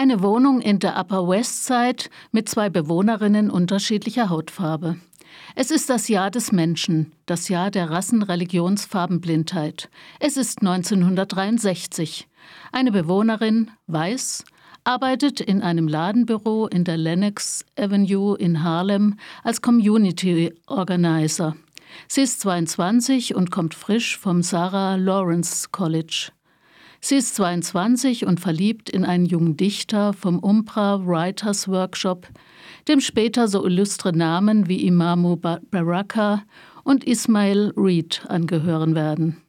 Eine Wohnung in der Upper West Side mit zwei Bewohnerinnen unterschiedlicher Hautfarbe. Es ist das Jahr des Menschen, das Jahr der Rassen-Religions-Farbenblindheit. Es ist 1963. Eine Bewohnerin, weiß, arbeitet in einem Ladenbüro in der Lennox Avenue in Harlem als Community Organizer. Sie ist 22 und kommt frisch vom Sarah Lawrence College. Sie ist 22 und verliebt in einen jungen Dichter vom Umbra Writers Workshop, dem später so illustre Namen wie Imamu Baraka und Ismail Reed angehören werden.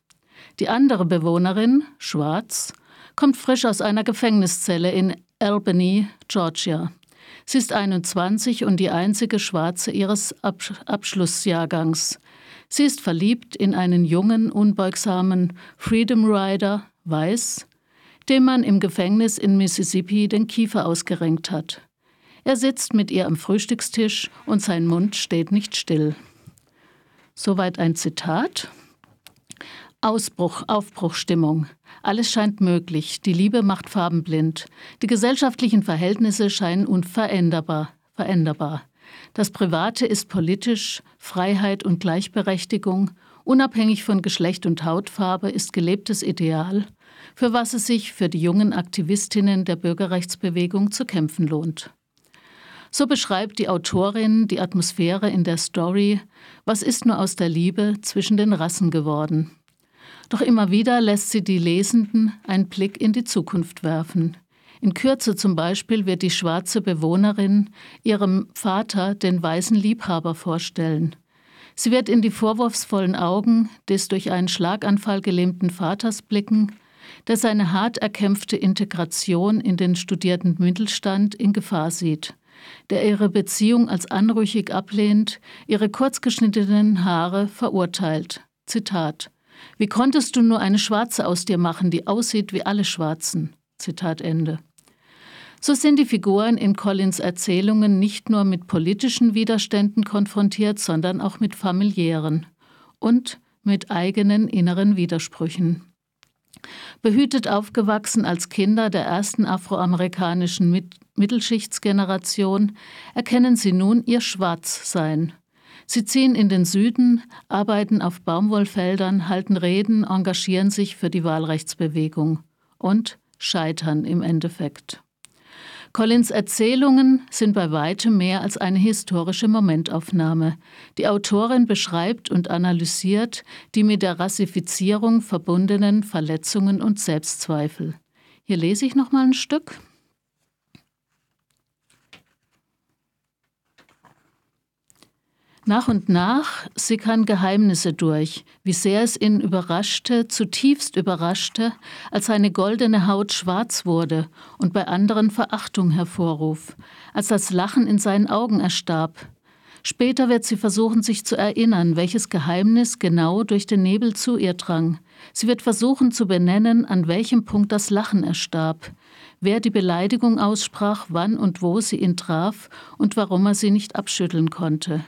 Die andere Bewohnerin, schwarz, kommt frisch aus einer Gefängniszelle in Albany, Georgia. Sie ist 21 und die einzige Schwarze ihres Abschlussjahrgangs. Sie ist verliebt in einen jungen, unbeugsamen Freedom Rider, weiß, dem man im Gefängnis in Mississippi den Kiefer ausgerenkt hat. Er sitzt mit ihr am Frühstückstisch und sein Mund steht nicht still. Soweit ein Zitat. Ausbruch, Aufbruchstimmung. Alles scheint möglich. Die Liebe macht farbenblind. Die gesellschaftlichen Verhältnisse scheinen unveränderbar. Veränderbar. Das Private ist politisch, Freiheit und Gleichberechtigung, unabhängig von Geschlecht und Hautfarbe, ist gelebtes Ideal, für was es sich für die jungen Aktivistinnen der Bürgerrechtsbewegung zu kämpfen lohnt. So beschreibt die Autorin die Atmosphäre in der Story Was ist nur aus der Liebe zwischen den Rassen geworden? Doch immer wieder lässt sie die Lesenden einen Blick in die Zukunft werfen. In Kürze zum Beispiel wird die schwarze Bewohnerin ihrem Vater den weißen Liebhaber vorstellen. Sie wird in die vorwurfsvollen Augen des durch einen Schlaganfall gelähmten Vaters blicken, der seine hart erkämpfte Integration in den studierten Mittelstand in Gefahr sieht, der ihre Beziehung als anrüchig ablehnt, ihre kurzgeschnittenen Haare verurteilt. Zitat Wie konntest du nur eine Schwarze aus dir machen, die aussieht wie alle Schwarzen? Zitat Ende. So sind die Figuren in Collins Erzählungen nicht nur mit politischen Widerständen konfrontiert, sondern auch mit familiären und mit eigenen inneren Widersprüchen. Behütet aufgewachsen als Kinder der ersten afroamerikanischen Mittelschichtsgeneration, erkennen sie nun ihr Schwarzsein. Sie ziehen in den Süden, arbeiten auf Baumwollfeldern, halten Reden, engagieren sich für die Wahlrechtsbewegung und scheitern im Endeffekt. Collins Erzählungen sind bei weitem mehr als eine historische Momentaufnahme. Die Autorin beschreibt und analysiert die mit der Rassifizierung verbundenen Verletzungen und Selbstzweifel. Hier lese ich noch mal ein Stück. Nach und nach sickern Geheimnisse durch, wie sehr es ihn überraschte, zutiefst überraschte, als seine goldene Haut schwarz wurde und bei anderen Verachtung hervorruf, als das Lachen in seinen Augen erstarb. Später wird sie versuchen, sich zu erinnern, welches Geheimnis genau durch den Nebel zu ihr drang. Sie wird versuchen zu benennen, an welchem Punkt das Lachen erstarb, wer die Beleidigung aussprach, wann und wo sie ihn traf und warum er sie nicht abschütteln konnte.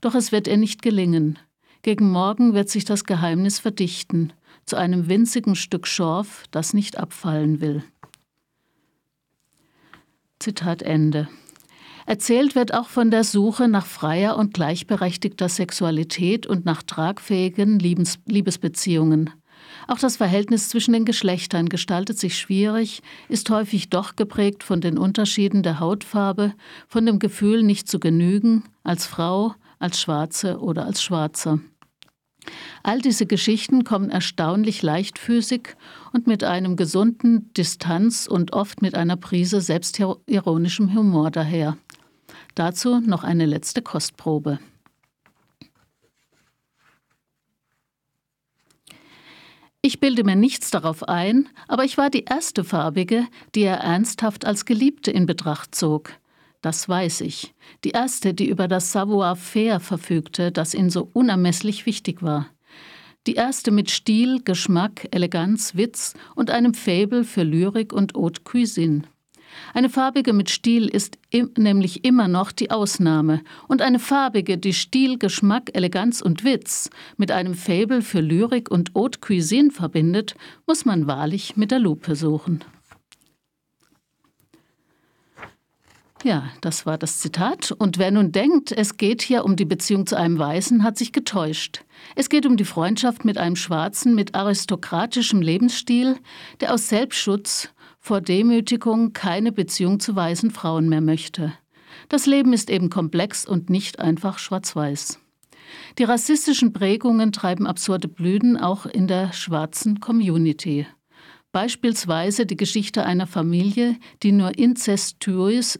Doch es wird ihr nicht gelingen. Gegen Morgen wird sich das Geheimnis verdichten, zu einem winzigen Stück Schorf, das nicht abfallen will. Zitat Ende. Erzählt wird auch von der Suche nach freier und gleichberechtigter Sexualität und nach tragfähigen Liebes Liebesbeziehungen. Auch das Verhältnis zwischen den Geschlechtern gestaltet sich schwierig, ist häufig doch geprägt von den Unterschieden der Hautfarbe, von dem Gefühl, nicht zu genügen, als Frau, als Schwarze oder als Schwarzer. All diese Geschichten kommen erstaunlich leichtfüßig und mit einem gesunden Distanz und oft mit einer Prise selbstironischem Humor daher. Dazu noch eine letzte Kostprobe. Ich bilde mir nichts darauf ein, aber ich war die erste Farbige, die er ernsthaft als Geliebte in Betracht zog das weiß ich. Die erste, die über das Savoir-faire verfügte, das ihnen so unermesslich wichtig war. Die erste mit Stil, Geschmack, Eleganz, Witz und einem Faible für Lyrik und Haute Cuisine. Eine farbige mit Stil ist im, nämlich immer noch die Ausnahme. Und eine farbige, die Stil, Geschmack, Eleganz und Witz mit einem Faible für Lyrik und Haute Cuisine verbindet, muss man wahrlich mit der Lupe suchen. Ja, das war das Zitat. Und wer nun denkt, es geht hier um die Beziehung zu einem Weißen, hat sich getäuscht. Es geht um die Freundschaft mit einem Schwarzen mit aristokratischem Lebensstil, der aus Selbstschutz vor Demütigung keine Beziehung zu weißen Frauen mehr möchte. Das Leben ist eben komplex und nicht einfach schwarz-weiß. Die rassistischen Prägungen treiben absurde Blüten auch in der schwarzen Community. Beispielsweise die Geschichte einer Familie, die nur inzestuös,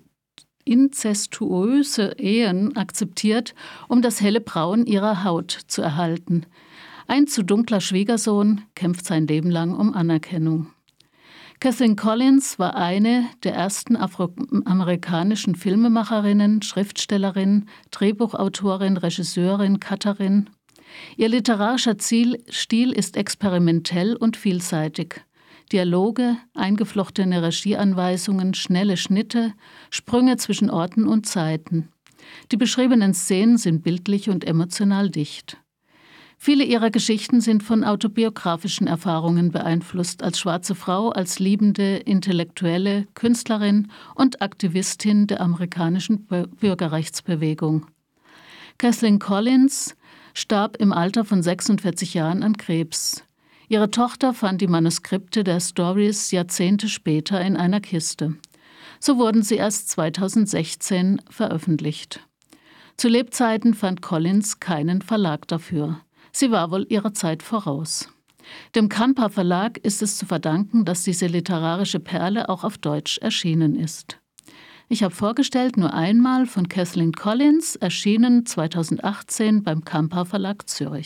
inzestuöse Ehen akzeptiert, um das helle Braun ihrer Haut zu erhalten. Ein zu dunkler Schwiegersohn kämpft sein Leben lang um Anerkennung. Kathleen Collins war eine der ersten afroamerikanischen Filmemacherinnen, Schriftstellerin, Drehbuchautorin, Regisseurin, Cutterin. Ihr literarischer Ziel, Stil ist experimentell und vielseitig. Dialoge, eingeflochtene Regieanweisungen, schnelle Schnitte, Sprünge zwischen Orten und Zeiten. Die beschriebenen Szenen sind bildlich und emotional dicht. Viele ihrer Geschichten sind von autobiografischen Erfahrungen beeinflusst, als schwarze Frau, als liebende Intellektuelle, Künstlerin und Aktivistin der amerikanischen Bürgerrechtsbewegung. Kathleen Collins starb im Alter von 46 Jahren an Krebs. Ihre Tochter fand die Manuskripte der Stories Jahrzehnte später in einer Kiste. So wurden sie erst 2016 veröffentlicht. Zu Lebzeiten fand Collins keinen Verlag dafür. Sie war wohl ihrer Zeit voraus. Dem Kampa Verlag ist es zu verdanken, dass diese literarische Perle auch auf Deutsch erschienen ist. Ich habe vorgestellt nur einmal von Kathleen Collins, erschienen 2018 beim Kampa Verlag Zürich.